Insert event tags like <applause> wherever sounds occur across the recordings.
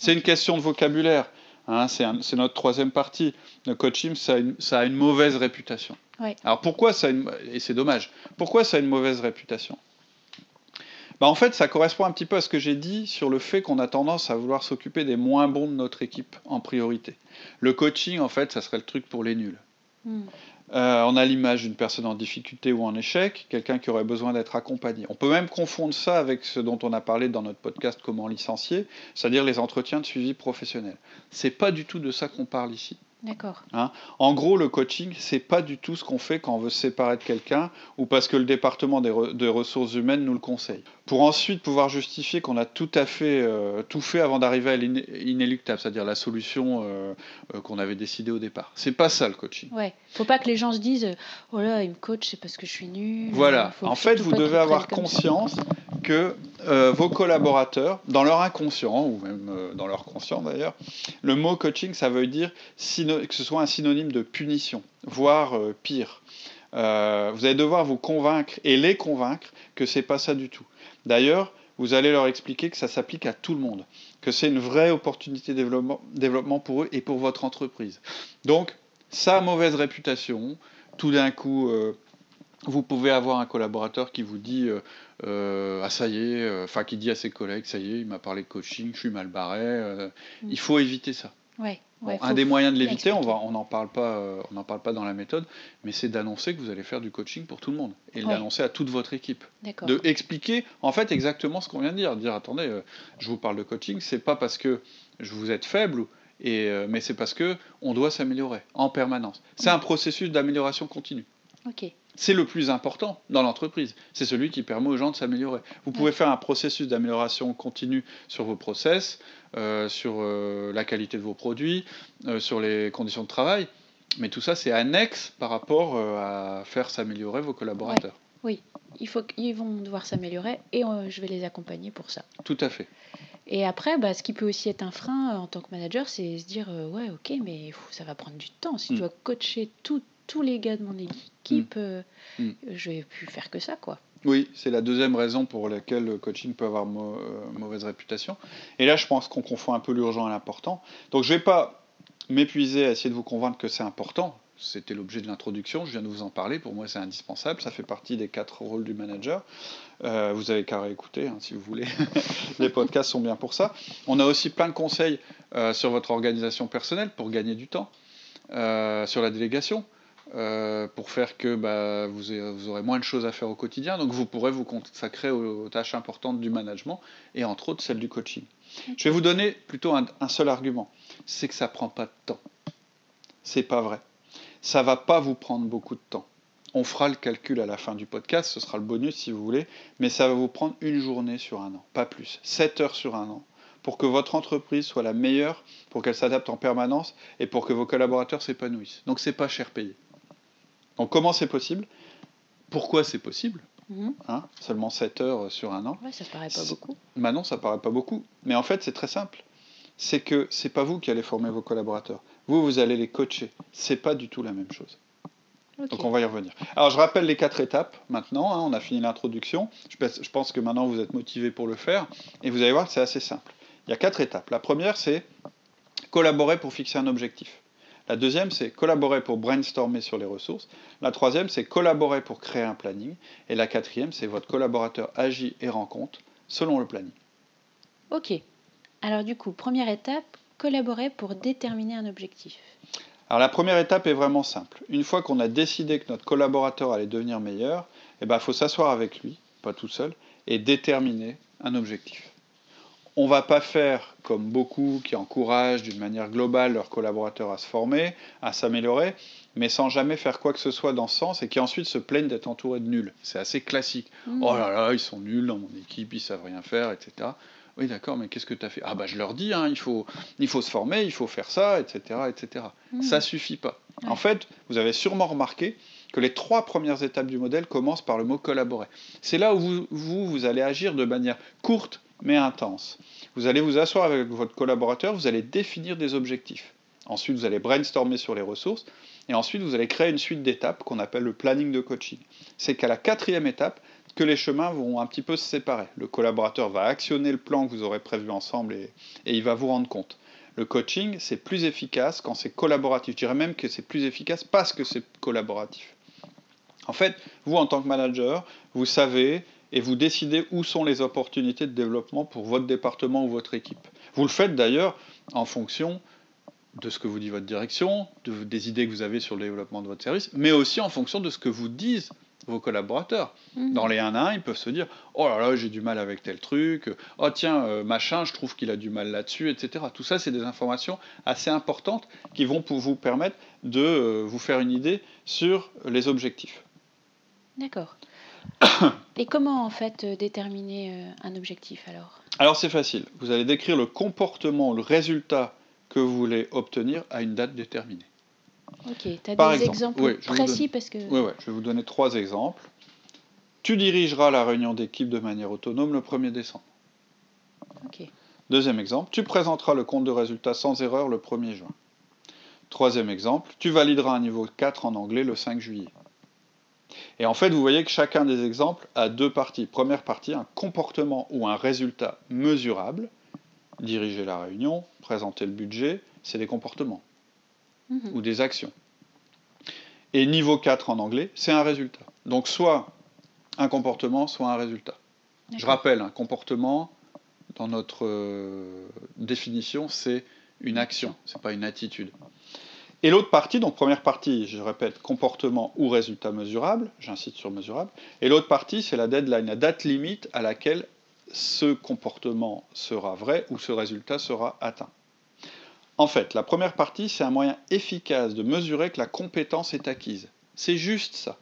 C'est une question de vocabulaire. Hein, c'est notre troisième partie. Le coaching, ça a une, mauvaise réputation. Alors pourquoi ça a une, et c'est dommage. Pourquoi ça a une mauvaise réputation? Bah, en fait, ça correspond un petit peu à ce que j'ai dit sur le fait qu'on a tendance à vouloir s'occuper des moins bons de notre équipe en priorité. Le coaching, en fait, ça serait le truc pour les nuls. Hmm. Euh, on a l'image d'une personne en difficulté ou en échec, quelqu'un qui aurait besoin d'être accompagné. On peut même confondre ça avec ce dont on a parlé dans notre podcast Comment licencier, c'est-à-dire les entretiens de suivi professionnel. C'est pas du tout de ça qu'on parle ici. D'accord. Hein en gros, le coaching, c'est pas du tout ce qu'on fait quand on veut se séparer de quelqu'un ou parce que le département des, ressources humaines nous le conseille. Pour ensuite pouvoir justifier qu'on a tout à fait euh, tout fait avant d'arriver à l'inéluctable, c'est-à-dire la solution euh, euh, qu'on avait décidée au départ. C'est pas ça le coaching. Ouais. Faut pas que les gens se disent oh là, il me coach, c'est parce que je suis nul. Voilà. en fait, vous devez avoir conscience que euh, vos collaborateurs, dans leur inconscient, ou même euh, dans leur conscient d'ailleurs, le mot coaching, ça veut dire que ce soit un synonyme de punition, voire euh, pire. vous allez devoir vous convaincre et les convaincre que c'est pas ça du tout. D'ailleurs, vous allez leur expliquer que ça s'applique à tout le monde, que c'est une vraie opportunité de développement, développement pour eux et pour votre entreprise. Donc, sa mauvaise réputation, tout d'un coup, vous pouvez avoir un collaborateur qui vous dit euh, euh, ah ça y est, euh, enfin qui dit à ses collègues ça y est, il m'a parlé de coaching, je suis mal barré. Mm. Il faut éviter ça. Ouais, un des moyens de l'éviter, on on n'en parle pas, on n'en parle pas dans la méthode, mais c'est d'annoncer que vous allez faire du coaching pour tout le monde et l'annoncer à toute votre équipe. De expliquer en fait exactement ce qu'on vient de dire, dire attendez, je vous parle de coaching, c'est pas parce que je vous êtes faible. Et, mais c'est parce que on doit s'améliorer en permanence. C'est un processus d'amélioration continue. C'est le plus important dans l'entreprise. C'est celui qui permet aux gens de s'améliorer. Vous pouvez faire un processus d'amélioration continue sur vos process, euh, sur euh, la qualité de vos produits, euh, sur les conditions de travail, mais tout ça, c'est annexe par rapport à faire s'améliorer vos collaborateurs. Oui, il faut qu'ils vont devoir s'améliorer et je vais les accompagner pour ça. Tout à fait. Et après, bah, ce qui peut aussi être un frein en tant que manager, c'est se dire ouais, ok, mais ça va prendre du temps. Si tu mm. dois coacher tout tous les gars de mon équipe, mm. Euh, mm. je vais plus faire que ça, quoi. Oui, c'est la deuxième raison pour laquelle le coaching peut avoir euh, mauvaise réputation. Et là, je pense qu'on confond un peu l'urgent et l'important. Donc, je ne vais pas m'épuiser à essayer de vous convaincre que c'est important. C'était l'objet de l'introduction, je viens de vous en parler. Pour moi, c'est indispensable. Ça fait partie des quatre rôles du manager. Euh, vous avez qu'à réécouter hein, si vous voulez. <laughs> Les podcasts sont bien pour ça. On a aussi plein de conseils sur votre organisation personnelle pour gagner du temps, sur la délégation. Euh, pour faire que bah, vous, aurez moins de choses à faire au quotidien. Donc vous pourrez vous consacrer aux, tâches importantes du management et entre autres celles du coaching. Je vais vous donner plutôt un, seul argument, c'est que ça ne prend pas de temps. C'est pas vrai. Ça va pas vous prendre beaucoup de temps. On fera le calcul à la fin du podcast, ce sera le bonus si vous voulez, mais ça va vous prendre une journée sur un an, pas plus, 7 heures sur un an, pour que votre entreprise soit la meilleure, pour qu'elle s'adapte en permanence et pour que vos collaborateurs s'épanouissent. Donc c'est pas cher payé. Donc comment c'est possible? Pourquoi c'est possible? Mhm. hein Seulement 7 heures sur un an. Ouais, ça paraît pas beaucoup. Bah non, ça paraît pas beaucoup. Mais en fait, c'est très simple. C'est que c'est pas vous qui allez former vos collaborateurs. Vous, vous allez les coacher. C'est pas du tout la même chose. Donc on va y revenir. Alors je rappelle les quatre étapes maintenant. Hein. on a fini l'introduction. Je pense que maintenant vous êtes motivé pour le faire. Et vous allez voir que c'est assez simple. Il y a quatre étapes. La première, c'est collaborer pour fixer un objectif. La deuxième, c'est collaborer pour brainstormer sur les ressources. La troisième, c'est collaborer pour créer un planning. Et la quatrième, c'est votre collaborateur agit et rend compte selon le planning. Ok. Alors du coup, première étape, collaborer pour déterminer un objectif. Alors la première étape est vraiment simple. Une fois qu'on a décidé que notre collaborateur allait devenir meilleur, il eh ben, faut s'asseoir avec lui, pas tout seul, et déterminer un objectif. On va pas faire comme beaucoup qui encouragent d'une manière globale leurs collaborateurs à se former, à s'améliorer, mais sans jamais faire quoi que ce soit dans ce sens et qui ensuite se plaignent d'être entourés de nuls. C'est assez classique. Mmh. Oh là là, ils sont nuls dans mon équipe, ils savent rien faire, etc. Oui, d'accord, mais qu'est-ce que tu as fait? Ah, bah, je leur dis, hein, il, faut, il faut se former, il faut faire ça, etc. etc. Mmh. Ça suffit pas. En fait, vous avez sûrement remarqué que les trois premières étapes du modèle commencent par le mot collaborer. C'est là où vous, vous, vous allez agir de manière courte mais intense. Vous allez vous asseoir avec votre collaborateur, vous allez définir des objectifs. Ensuite, vous allez brainstormer sur les ressources. Et ensuite, vous allez créer une suite d'étapes qu'on appelle le planning de coaching. C'est qu'à la quatrième étape, que les chemins vont un petit peu se séparer. Le collaborateur va actionner le plan que vous aurez prévu ensemble et, il va vous rendre compte. Le coaching, c'est plus efficace quand c'est collaboratif. Je dirais même que c'est plus efficace parce que c'est collaboratif. En fait, vous, en tant que manager, vous savez et vous décidez où sont les opportunités de développement pour votre département ou votre équipe. Vous le faites d'ailleurs en fonction de ce que vous dit votre direction, de, des idées que vous avez sur le développement de votre service, mais aussi en fonction de ce que vous disent vos collaborateurs. Mhm. Dans les 1 à 1, ils peuvent se dire Oh là là, j'ai du mal avec tel truc, oh tiens, euh, machin, je trouve qu'il a du mal là-dessus, etc. Tout ça, c'est des informations assez importantes qui vont pour vous permettre de euh, vous faire une idée sur les objectifs. D'accord. <coughs> Et comment en fait euh, déterminer euh, un objectif alors? Alors c'est facile. Vous allez décrire le comportement, le résultat que vous voulez obtenir à une date déterminée. Ok, tu as des exemples précis parce que... Oui, ouais, je vais vous donner trois exemples. Tu dirigeras la réunion d'équipe de manière autonome le 1er décembre. Ok. Deuxième exemple, tu présenteras le compte de résultat sans erreur le 1er juin. Troisième exemple, tu valideras un niveau 4 en anglais le 5 juillet. Et en fait, vous voyez que chacun des exemples a deux parties. Première partie, un comportement ou un résultat mesurable. Diriger la réunion, présenter le budget, c'est des comportements mhm. ou des actions. Et niveau 4 en anglais, c'est un résultat. Donc soit un comportement, soit un résultat. Je rappelle, un comportement, dans notre euh, définition, c'est une action, ce n'est pas une attitude. Et l'autre partie, donc première partie, je répète, comportement ou résultat mesurable, j'incite sur mesurable, et l'autre partie, c'est la deadline, la date limite à laquelle ce comportement sera vrai ou ce résultat sera atteint. En fait, la première partie, c'est un moyen efficace de mesurer que la compétence est acquise. C'est juste ça.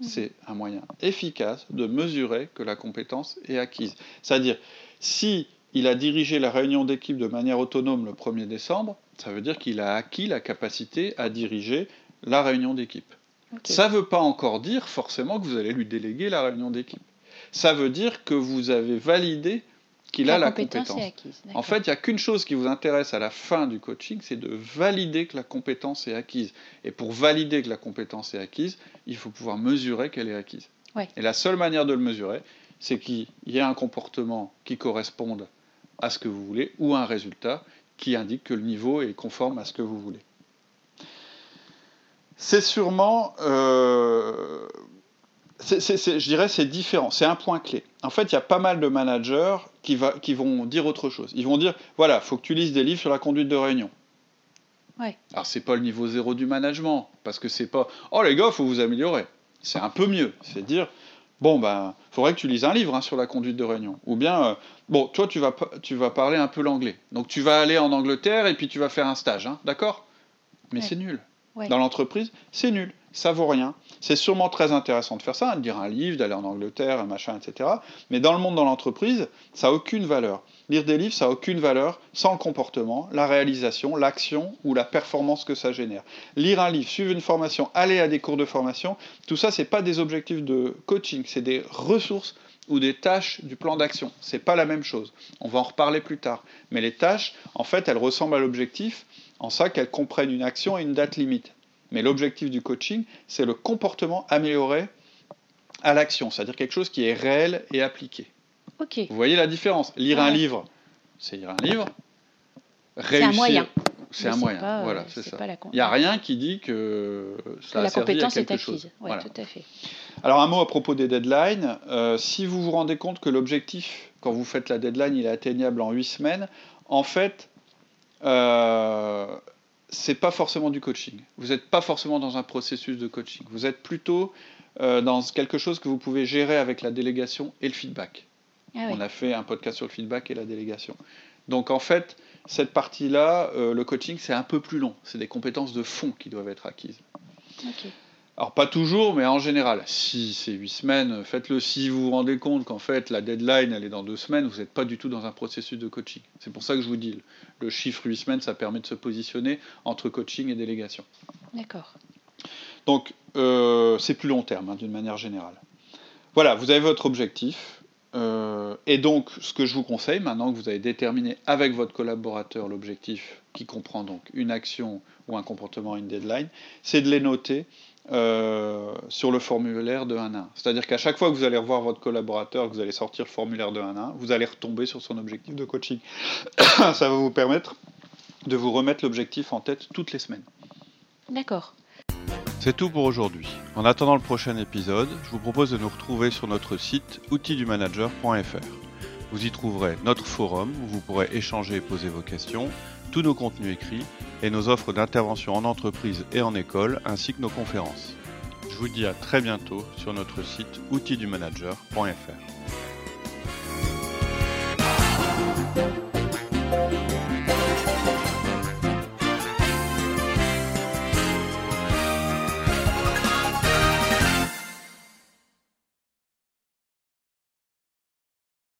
Mmh. C'est un moyen efficace de mesurer que la compétence est acquise. C'est-à-dire, si il a dirigé la réunion d'équipe de manière autonome le 1er décembre, ça veut dire qu'il a acquis la capacité à diriger la réunion d'équipe. Ça ne veut pas encore dire forcément que vous allez lui déléguer la réunion d'équipe. Ça veut dire que vous avez validé qu'il a la compétence. en fait, il n'y a qu'une chose qui vous intéresse à la fin du coaching, c'est de valider que la compétence est acquise. Et pour valider que la compétence est acquise, il faut pouvoir mesurer qu'elle est acquise. Et la seule manière de le mesurer, c'est qu'il y ait un comportement qui corresponde à ce que vous voulez ou un résultat qui indique que le niveau est conforme à ce que vous voulez. C'est sûrement, euh, je dirais, c'est différent. C'est un point clé. En fait, il y a pas mal de managers qui, va, qui vont dire autre chose. Ils vont dire, voilà, faut que tu lises des livres sur la conduite de réunion. Ouais. Alors c'est pas le niveau zéro du management, parce que c'est pas, oh les gars, faut vous améliorer. C'est un peu mieux. C'est dire, bon ben, faudrait que tu lises un livre hein, sur la conduite de réunion. Ou bien, euh, bon, toi tu vas, tu vas parler un peu l'anglais. Donc tu vas aller en Angleterre et puis tu vas faire un stage, hein, d'accord? Mais c'est nul. Dans l'entreprise, c'est nul. Ça vaut rien. C'est sûrement très intéressant de faire ça, de lire un livre, d'aller en Angleterre, un machin, etc. Mais dans le monde, dans l'entreprise, ça n'a aucune valeur. Lire des livres, ça n'a aucune valeur sans le comportement, la réalisation, l'action ou la performance que ça génère. Lire un livre, suivre une formation, aller à des cours de formation, tout ça, ce n'est pas des objectifs de coaching, c'est des ressources ou des tâches du plan d'action. Ce n'est pas la même chose. On va en reparler plus tard. Mais les tâches, en fait, elles ressemblent à l'objectif en ça qu'elles comprennent une action et une date limite. Mais l'objectif du coaching, c'est le comportement amélioré à l'action, c'est-à-dire quelque chose qui est réel et appliqué. Vous voyez la différence? Lire un livre, c'est lire un livre. C'est un moyen. C'est un moyen. voilà, c'est ça. Il n'y a rien qui dit que ça a la compétence à quelque est acquise. Chose. voilà. tout à fait. Alors un mot à propos des deadlines. Euh, si vous vous rendez compte que l'objectif, quand vous faites la deadline, il est atteignable en 8 semaines, en fait, euh, c'est pas forcément du coaching. Vous n'êtes pas forcément dans un processus de coaching. Vous êtes plutôt euh, dans quelque chose que vous pouvez gérer avec la délégation et le feedback. Ah On a fait un podcast sur le feedback et la délégation. Donc en fait, cette partie-là, euh, le coaching, c'est un peu plus long. C'est des compétences de fond qui doivent être acquises. Alors pas toujours, mais en général. Si c'est 8 semaines, faites-le. Si vous vous rendez compte qu'en fait la deadline elle est dans 2 semaines, vous n'êtes pas du tout dans un processus de coaching. C'est pour ça que je vous dis, le chiffre 8 semaines, ça permet de se positionner entre coaching et délégation. D'accord. Donc euh, c'est plus long terme, hein, d'une manière générale. Voilà, vous avez votre objectif. Euh, et donc, ce que je vous conseille, maintenant que vous avez déterminé avec votre collaborateur l'objectif qui comprend donc une action ou un comportement, une deadline, c'est de les noter euh, sur le formulaire de 1 à 1. C'est-à-dire qu'à chaque fois que vous allez revoir votre collaborateur, que vous allez sortir le formulaire de 1 à 1, vous allez retomber sur son objectif de coaching. <coughs> Ça va vous permettre de vous remettre l'objectif en tête toutes les semaines. D'accord. C'est tout pour aujourd'hui. En attendant le prochain épisode, je vous propose de nous retrouver sur notre site outildumanager.fr. Vous y trouverez notre forum où vous pourrez échanger et poser vos questions, tous nos contenus écrits et nos offres d'intervention en entreprise et en école, ainsi que nos conférences. Je vous dis à très bientôt sur notre site outildumanager.fr.